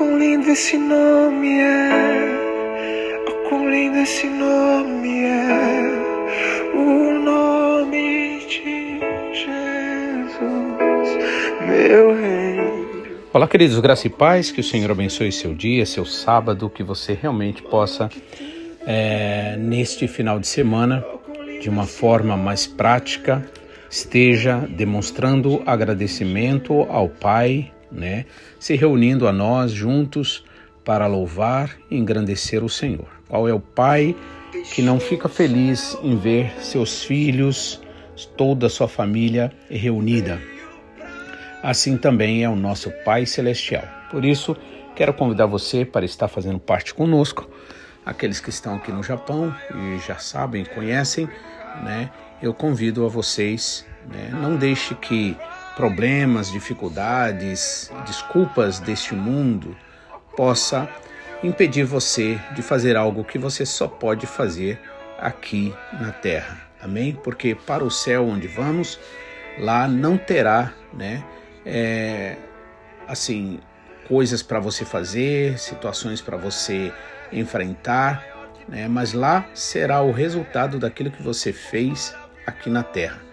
quão lindo esse nome é, oh, quão lindo esse nome é, o nome de Jesus, meu rei. Olá, queridos, graça e paz, que o Senhor abençoe seu dia, seu sábado, que você realmente possa, é, neste final de semana, de uma forma mais prática, esteja demonstrando agradecimento ao Pai, né? Se reunindo a nós juntos para louvar e engrandecer o Senhor. Qual é o pai que não fica feliz em ver seus filhos, toda a sua família reunida? Assim também é o nosso Pai Celestial. Por isso, quero convidar você para estar fazendo parte conosco. Aqueles que estão aqui no Japão e já sabem, conhecem, né? Eu convido a vocês, né? não deixe que problemas, dificuldades, desculpas deste mundo possa impedir você de fazer algo que você só pode fazer aqui na terra. Amém? Porque para o céu onde vamos, lá não terá, né? É, assim, coisas para você fazer, situações para você enfrentar, né? Mas lá será o resultado daquilo que você fez aqui na terra.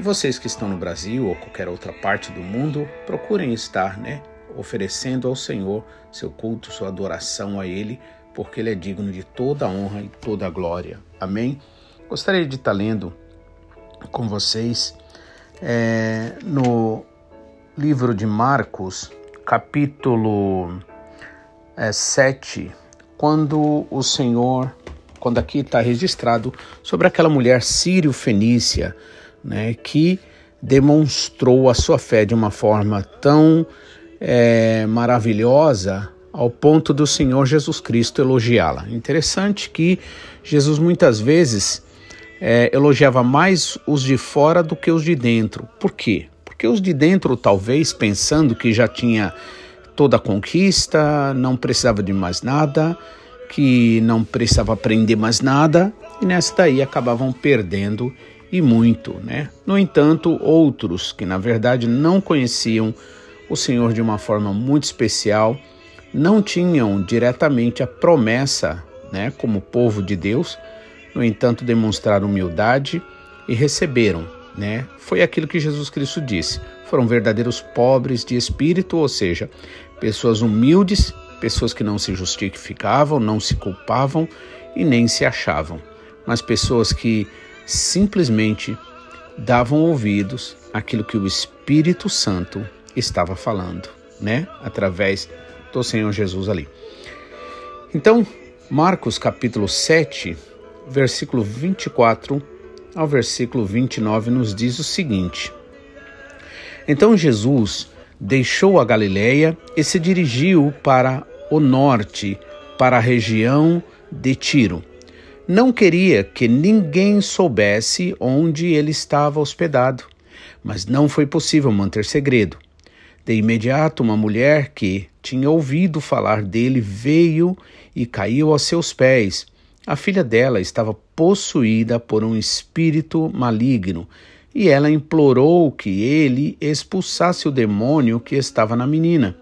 E vocês que estão no Brasil ou qualquer outra parte do mundo, procurem estar, né, oferecendo ao Senhor seu culto, sua adoração a Ele, porque Ele é digno de toda a honra e toda a glória. Amém? Gostaria de estar lendo com vocês é, no livro de Marcos, capítulo é, 7, quando o Senhor, quando aqui está registrado sobre aquela mulher sírio-fenícia né, que demonstrou a sua fé de uma forma tão é, maravilhosa ao ponto do Senhor Jesus Cristo elogiá-la. Interessante que Jesus muitas vezes é, elogiava mais os de fora do que os de dentro. Por quê? Porque os de dentro, talvez pensando que já tinha toda a conquista, não precisava de mais nada, que não precisava aprender mais nada, e nessa daí acabavam perdendo e muito, né? No entanto, outros que na verdade não conheciam o Senhor de uma forma muito especial, não tinham diretamente a promessa, né, como povo de Deus, no entanto demonstraram humildade e receberam, né? Foi aquilo que Jesus Cristo disse. Foram verdadeiros pobres de espírito, ou seja, pessoas humildes, pessoas que não se justificavam, não se culpavam e nem se achavam, mas pessoas que simplesmente davam ouvidos àquilo que o Espírito Santo estava falando, né? Através do Senhor Jesus ali. Então, Marcos capítulo 7, versículo 24 ao versículo 29 nos diz o seguinte: Então Jesus deixou a Galiléia e se dirigiu para o norte, para a região de Tiro não queria que ninguém soubesse onde ele estava hospedado, mas não foi possível manter segredo. De imediato, uma mulher que tinha ouvido falar dele veio e caiu aos seus pés. A filha dela estava possuída por um espírito maligno e ela implorou que ele expulsasse o demônio que estava na menina.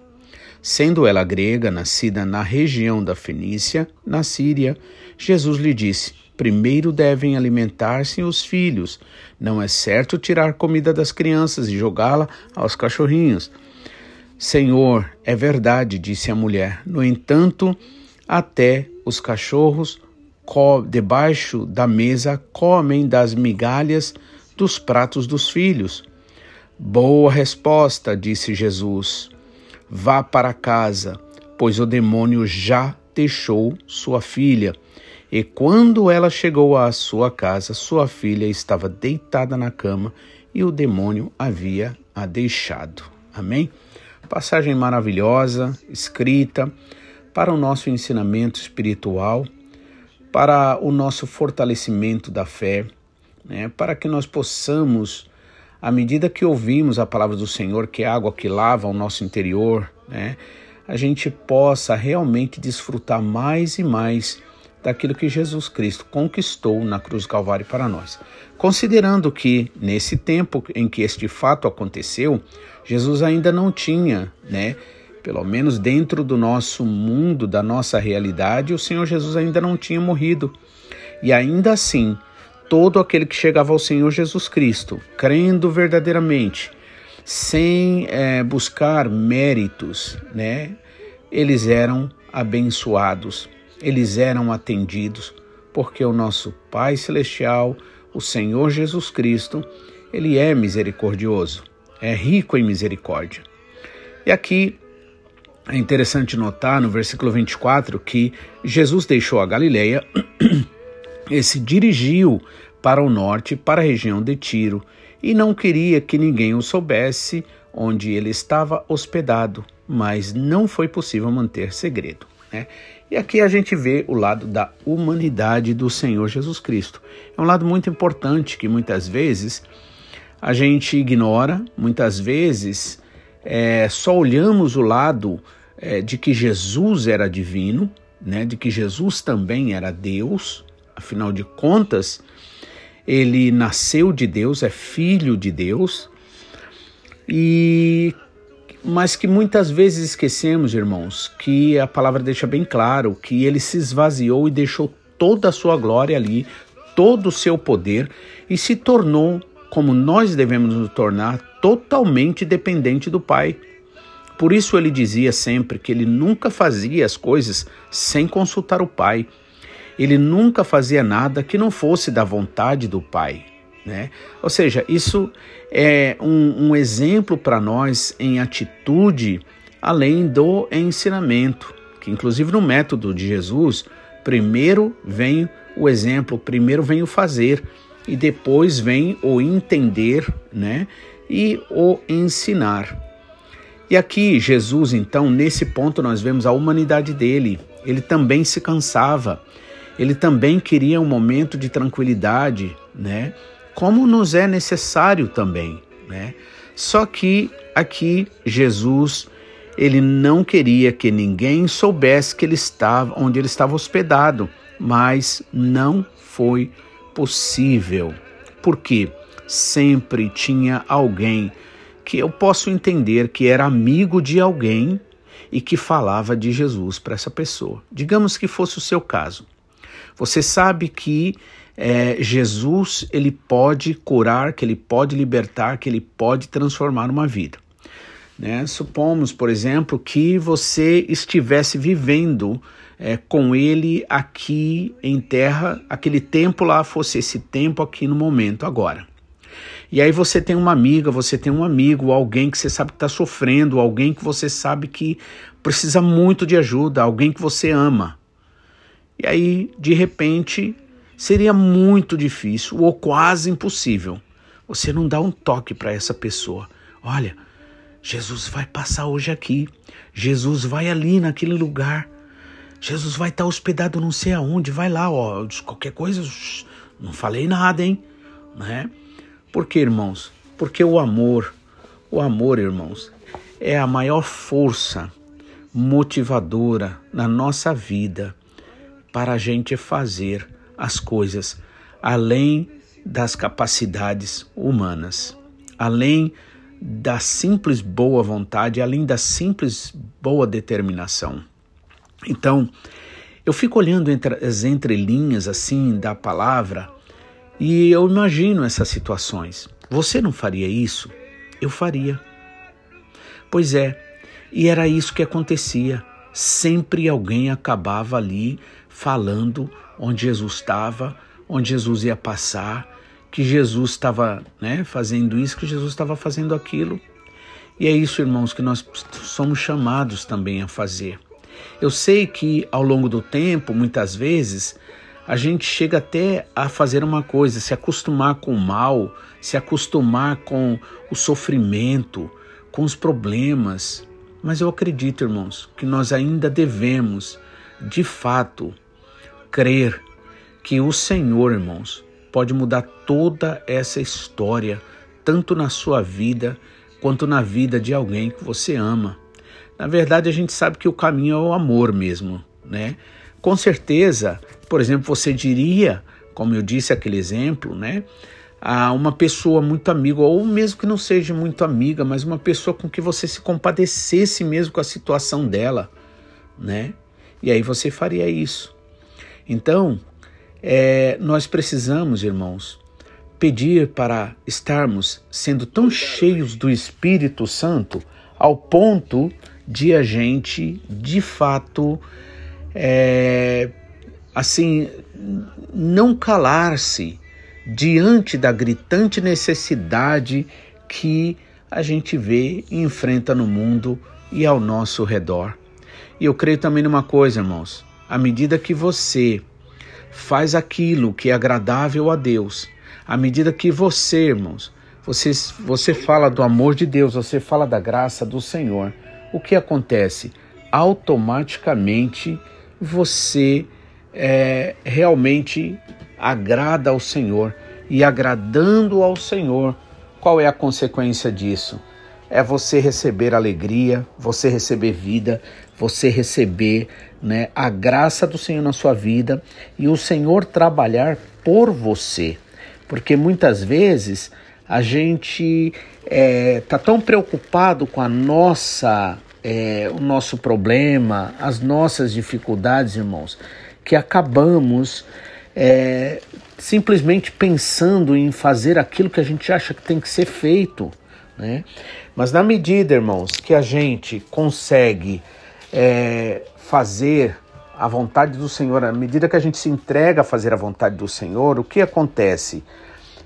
Sendo ela grega, nascida na região da Fenícia, na Síria, Jesus lhe disse: Primeiro devem alimentar-se os filhos. Não é certo tirar comida das crianças e jogá-la aos cachorrinhos. Senhor, é verdade, disse a mulher. No entanto, até os cachorros debaixo da mesa comem das migalhas dos pratos dos filhos. Boa resposta, disse Jesus. Vá para casa, pois o demônio já deixou sua filha. E quando ela chegou à sua casa, sua filha estava deitada na cama e o demônio havia a deixado. Amém? Passagem maravilhosa, escrita para o nosso ensinamento espiritual, para o nosso fortalecimento da fé, né? para que nós possamos, à medida que ouvimos a palavra do Senhor, que é água que lava o nosso interior, né? a gente possa realmente desfrutar mais e mais daquilo que Jesus Cristo conquistou na cruz do Calvário para nós. Considerando que nesse tempo em que este fato aconteceu, Jesus ainda não tinha, né, pelo menos dentro do nosso mundo, da nossa realidade, o Senhor Jesus ainda não tinha morrido. E ainda assim, todo aquele que chegava ao Senhor Jesus Cristo, crendo verdadeiramente, sem é, buscar méritos, né? Eles eram abençoados, eles eram atendidos, porque o nosso Pai Celestial, o Senhor Jesus Cristo, ele é misericordioso, é rico em misericórdia. E aqui é interessante notar no versículo 24 que Jesus deixou a Galileia e se dirigiu para o norte, para a região de Tiro, e não queria que ninguém o soubesse onde ele estava hospedado, mas não foi possível manter segredo. Né? E aqui a gente vê o lado da humanidade do Senhor Jesus Cristo. É um lado muito importante que muitas vezes a gente ignora, muitas vezes é, só olhamos o lado é, de que Jesus era divino, né, de que Jesus também era Deus, afinal de contas, ele nasceu de Deus, é filho de Deus, e mas que muitas vezes esquecemos, irmãos, que a palavra deixa bem claro que ele se esvaziou e deixou toda a sua glória ali, todo o seu poder e se tornou, como nós devemos nos tornar, totalmente dependente do Pai. Por isso ele dizia sempre que ele nunca fazia as coisas sem consultar o Pai. Ele nunca fazia nada que não fosse da vontade do Pai. Né? Ou seja, isso é um, um exemplo para nós em atitude, além do ensinamento, que inclusive no método de Jesus, primeiro vem o exemplo, primeiro vem o fazer e depois vem o entender, né? E o ensinar. E aqui, Jesus, então, nesse ponto, nós vemos a humanidade dele. Ele também se cansava, ele também queria um momento de tranquilidade, né? Como nos é necessário também, né? Só que aqui, Jesus, ele não queria que ninguém soubesse que ele estava onde ele estava hospedado, mas não foi possível. Porque sempre tinha alguém que eu posso entender que era amigo de alguém e que falava de Jesus para essa pessoa. Digamos que fosse o seu caso. Você sabe que é, Jesus ele pode curar, que ele pode libertar, que ele pode transformar uma vida. Né? Supomos, por exemplo, que você estivesse vivendo é, com ele aqui em terra, aquele tempo lá fosse esse tempo aqui no momento agora. E aí você tem uma amiga, você tem um amigo, alguém que você sabe que está sofrendo, alguém que você sabe que precisa muito de ajuda, alguém que você ama. E aí, de repente, seria muito difícil ou quase impossível você não dar um toque para essa pessoa. Olha, Jesus vai passar hoje aqui. Jesus vai ali naquele lugar. Jesus vai estar tá hospedado não sei aonde. Vai lá, ó. Qualquer coisa, não falei nada, hein? Né? Por que, irmãos? Porque o amor, o amor, irmãos, é a maior força motivadora na nossa vida para a gente fazer as coisas além das capacidades humanas, além da simples boa vontade, além da simples boa determinação. Então, eu fico olhando entre as entrelinhas assim da palavra e eu imagino essas situações. Você não faria isso? Eu faria. Pois é, e era isso que acontecia. Sempre alguém acabava ali falando onde Jesus estava, onde Jesus ia passar, que Jesus estava né, fazendo isso, que Jesus estava fazendo aquilo. E é isso, irmãos, que nós somos chamados também a fazer. Eu sei que ao longo do tempo, muitas vezes, a gente chega até a fazer uma coisa, se acostumar com o mal, se acostumar com o sofrimento, com os problemas. Mas eu acredito, irmãos, que nós ainda devemos, de fato, crer que o Senhor, irmãos, pode mudar toda essa história, tanto na sua vida quanto na vida de alguém que você ama. Na verdade, a gente sabe que o caminho é o amor mesmo, né? Com certeza, por exemplo, você diria, como eu disse aquele exemplo, né? A uma pessoa muito amiga, ou mesmo que não seja muito amiga, mas uma pessoa com que você se compadecesse mesmo com a situação dela, né? E aí você faria isso. Então, é, nós precisamos, irmãos, pedir para estarmos sendo tão cheios do Espírito Santo ao ponto de a gente, de fato, é, assim, não calar-se diante da gritante necessidade que a gente vê e enfrenta no mundo e ao nosso redor. E eu creio também numa coisa, irmãos: à medida que você faz aquilo que é agradável a Deus, à medida que você, irmãos, você, você fala do amor de Deus, você fala da graça do Senhor, o que acontece? Automaticamente você é, realmente agrada ao Senhor e agradando ao Senhor, qual é a consequência disso? É você receber alegria, você receber vida, você receber né, a graça do Senhor na sua vida e o Senhor trabalhar por você. Porque muitas vezes a gente está é, tá tão preocupado com a nossa, é, o nosso problema, as nossas dificuldades, irmãos, que acabamos é, simplesmente pensando em fazer aquilo que a gente acha que tem que ser feito. Né? Mas na medida, irmãos, que a gente consegue é, fazer a vontade do Senhor, à medida que a gente se entrega a fazer a vontade do Senhor, o que acontece?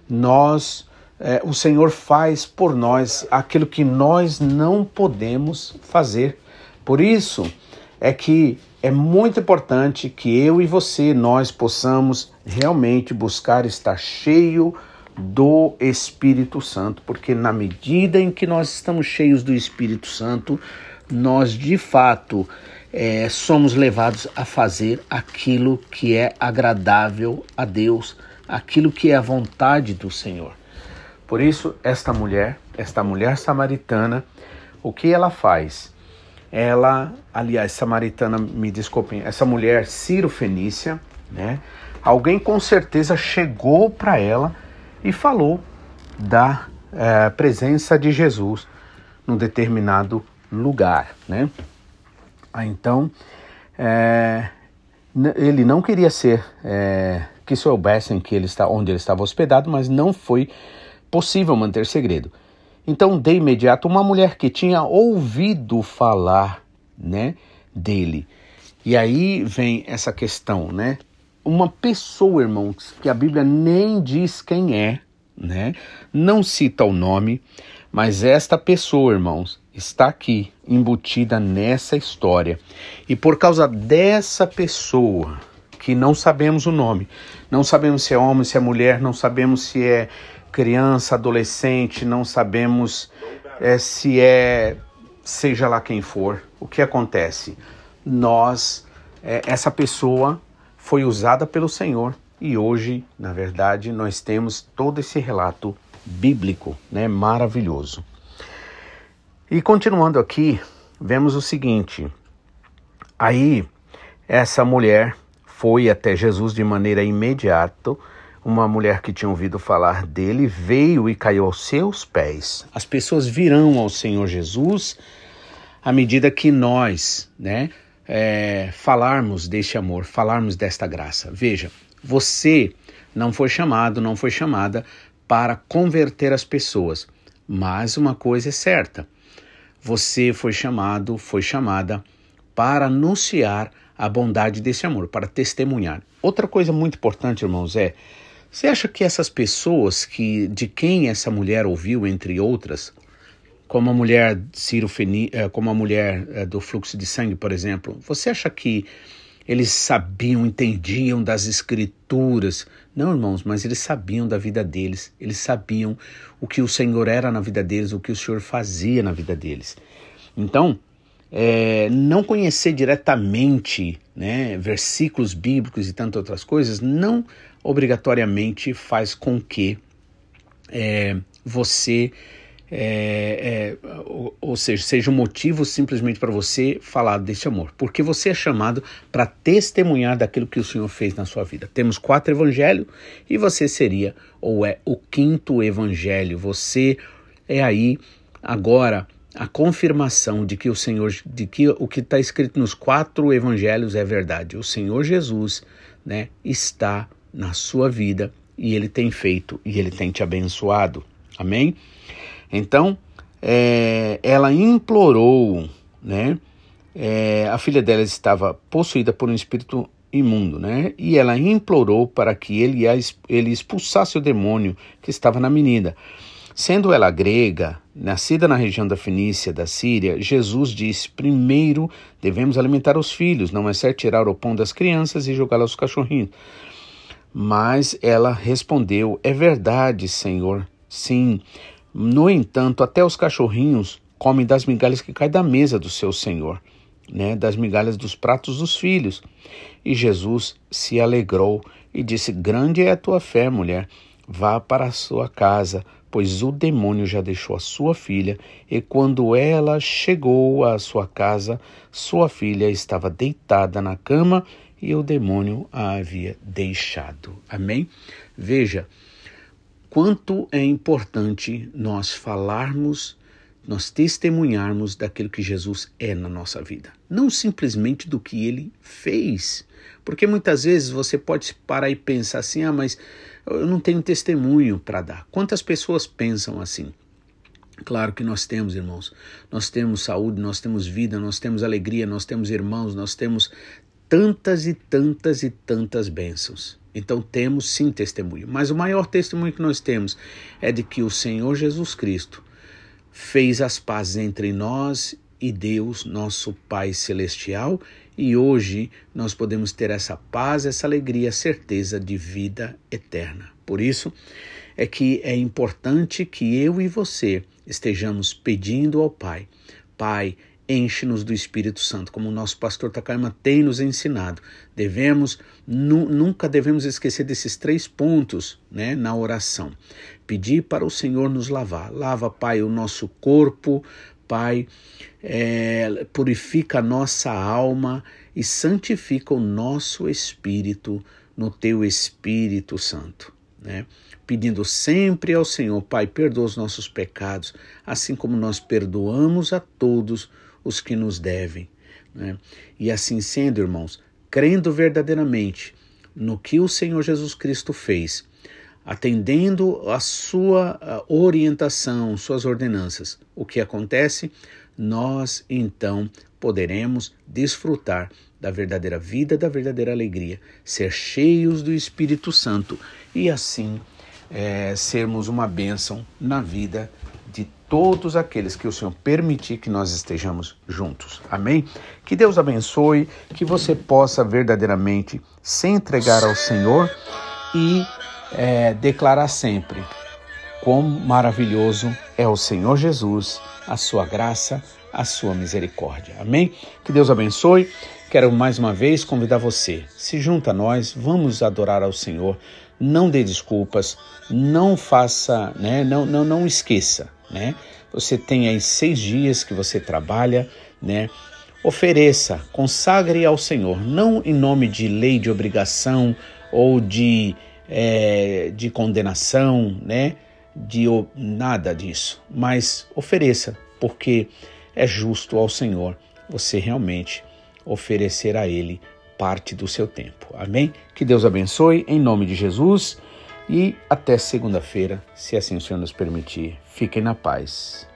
Nós, é, o Senhor faz por nós aquilo que nós não podemos fazer. Por isso é que é muito importante que eu e você, nós possamos realmente buscar estar cheio do Espírito Santo, porque na medida em que nós estamos cheios do Espírito Santo, nós de fato é, somos levados a fazer aquilo que é agradável a Deus, aquilo que é a vontade do Senhor. Por isso, esta mulher, esta mulher samaritana, o que ela faz? Ela, aliás, samaritana, me desculpem, essa mulher Ciro Fenícia, né? Alguém com certeza chegou para ela e falou da é, presença de Jesus num determinado lugar, né? Ah, então, é, ele não queria ser é, que soubessem que ele está onde ele estava hospedado, mas não foi possível manter segredo. Então, de imediato, uma mulher que tinha ouvido falar, né, dele. E aí vem essa questão, né? Uma pessoa, irmãos, que a Bíblia nem diz quem é, né? Não cita o nome, mas esta pessoa, irmãos, está aqui embutida nessa história. E por causa dessa pessoa, que não sabemos o nome, não sabemos se é homem, se é mulher, não sabemos se é criança, adolescente, não sabemos é, se é seja lá quem for. O que acontece? Nós, é, essa pessoa foi usada pelo Senhor e hoje, na verdade, nós temos todo esse relato bíblico, né, maravilhoso. E continuando aqui, vemos o seguinte: aí essa mulher foi até Jesus de maneira imediata uma mulher que tinha ouvido falar dele veio e caiu aos seus pés. As pessoas virão ao Senhor Jesus à medida que nós, né, é, falarmos deste amor, falarmos desta graça. Veja, você não foi chamado, não foi chamada para converter as pessoas, mas uma coisa é certa: você foi chamado, foi chamada para anunciar a bondade desse amor, para testemunhar. Outra coisa muito importante, irmãos, é você acha que essas pessoas que de quem essa mulher ouviu, entre outras, como a mulher Ciro Feni, eh, como a mulher eh, do fluxo de sangue, por exemplo, você acha que eles sabiam, entendiam das escrituras? Não, irmãos, mas eles sabiam da vida deles, eles sabiam o que o Senhor era na vida deles, o que o Senhor fazia na vida deles. Então, é, não conhecer diretamente né, versículos bíblicos e tantas outras coisas não obrigatoriamente faz com que é, você é, é, ou, ou, seja, seja um motivo simplesmente para você falar desse amor, porque você é chamado para testemunhar daquilo que o Senhor fez na sua vida. Temos quatro evangelhos e você seria ou é o quinto evangelho. Você é aí agora a confirmação de que o Senhor, de que o que está escrito nos quatro evangelhos é verdade. O Senhor Jesus, né, está na sua vida e ele tem feito e ele tem te abençoado. Amém? Então, é, ela implorou, né? É, a filha dela estava possuída por um espírito imundo, né? E ela implorou para que ele, ele expulsasse o demônio que estava na menina. Sendo ela grega, nascida na região da Fenícia, da Síria, Jesus disse: primeiro devemos alimentar os filhos, não é certo tirar o pão das crianças e jogá-los aos cachorrinhos. Mas ela respondeu: É verdade, Senhor. Sim. No entanto, até os cachorrinhos comem das migalhas que caem da mesa do seu Senhor, né? Das migalhas dos pratos dos filhos. E Jesus se alegrou e disse: Grande é a tua fé, mulher. Vá para a sua casa, pois o demônio já deixou a sua filha, e quando ela chegou à sua casa, sua filha estava deitada na cama e o demônio a havia deixado. Amém? Veja quanto é importante nós falarmos, nós testemunharmos daquilo que Jesus é na nossa vida, não simplesmente do que ele fez. Porque muitas vezes você pode parar e pensar assim: ah, mas eu não tenho testemunho para dar. Quantas pessoas pensam assim? Claro que nós temos, irmãos. Nós temos saúde, nós temos vida, nós temos alegria, nós temos irmãos, nós temos tantas e tantas e tantas bênçãos. Então temos sim testemunho, mas o maior testemunho que nós temos é de que o Senhor Jesus Cristo fez as pazes entre nós e Deus, nosso Pai celestial, e hoje nós podemos ter essa paz, essa alegria, certeza de vida eterna. Por isso é que é importante que eu e você estejamos pedindo ao Pai, Pai, enche-nos do Espírito Santo, como o nosso pastor Takayama tem nos ensinado. Devemos, nu, nunca devemos esquecer desses três pontos né, na oração. Pedir para o Senhor nos lavar. Lava, Pai, o nosso corpo, Pai, é, purifica a nossa alma e santifica o nosso espírito no teu Espírito Santo. Né? Pedindo sempre ao Senhor, Pai, perdoa os nossos pecados, assim como nós perdoamos a todos os que nos devem. Né? E assim sendo, irmãos, crendo verdadeiramente no que o Senhor Jesus Cristo fez, atendendo a sua orientação, suas ordenanças, o que acontece? Nós então poderemos desfrutar da verdadeira vida, da verdadeira alegria, ser cheios do Espírito Santo e assim é, sermos uma bênção na vida todos aqueles que o Senhor permitir que nós estejamos juntos. Amém? Que Deus abençoe, que você possa verdadeiramente se entregar ao Senhor e é, declarar sempre quão maravilhoso é o Senhor Jesus, a sua graça, a sua misericórdia. Amém? Que Deus abençoe. Quero mais uma vez convidar você, se junta a nós, vamos adorar ao Senhor. Não dê desculpas, não faça, né? Não, não, não esqueça né? Você tem aí seis dias que você trabalha, né? Ofereça, consagre ao Senhor, não em nome de lei de obrigação ou de, é, de condenação, né? De nada disso, mas ofereça, porque é justo ao Senhor você realmente oferecer a Ele parte do seu tempo. Amém? Que Deus abençoe, em nome de Jesus. E até segunda-feira, se assim o Senhor nos permitir. Fiquem na paz.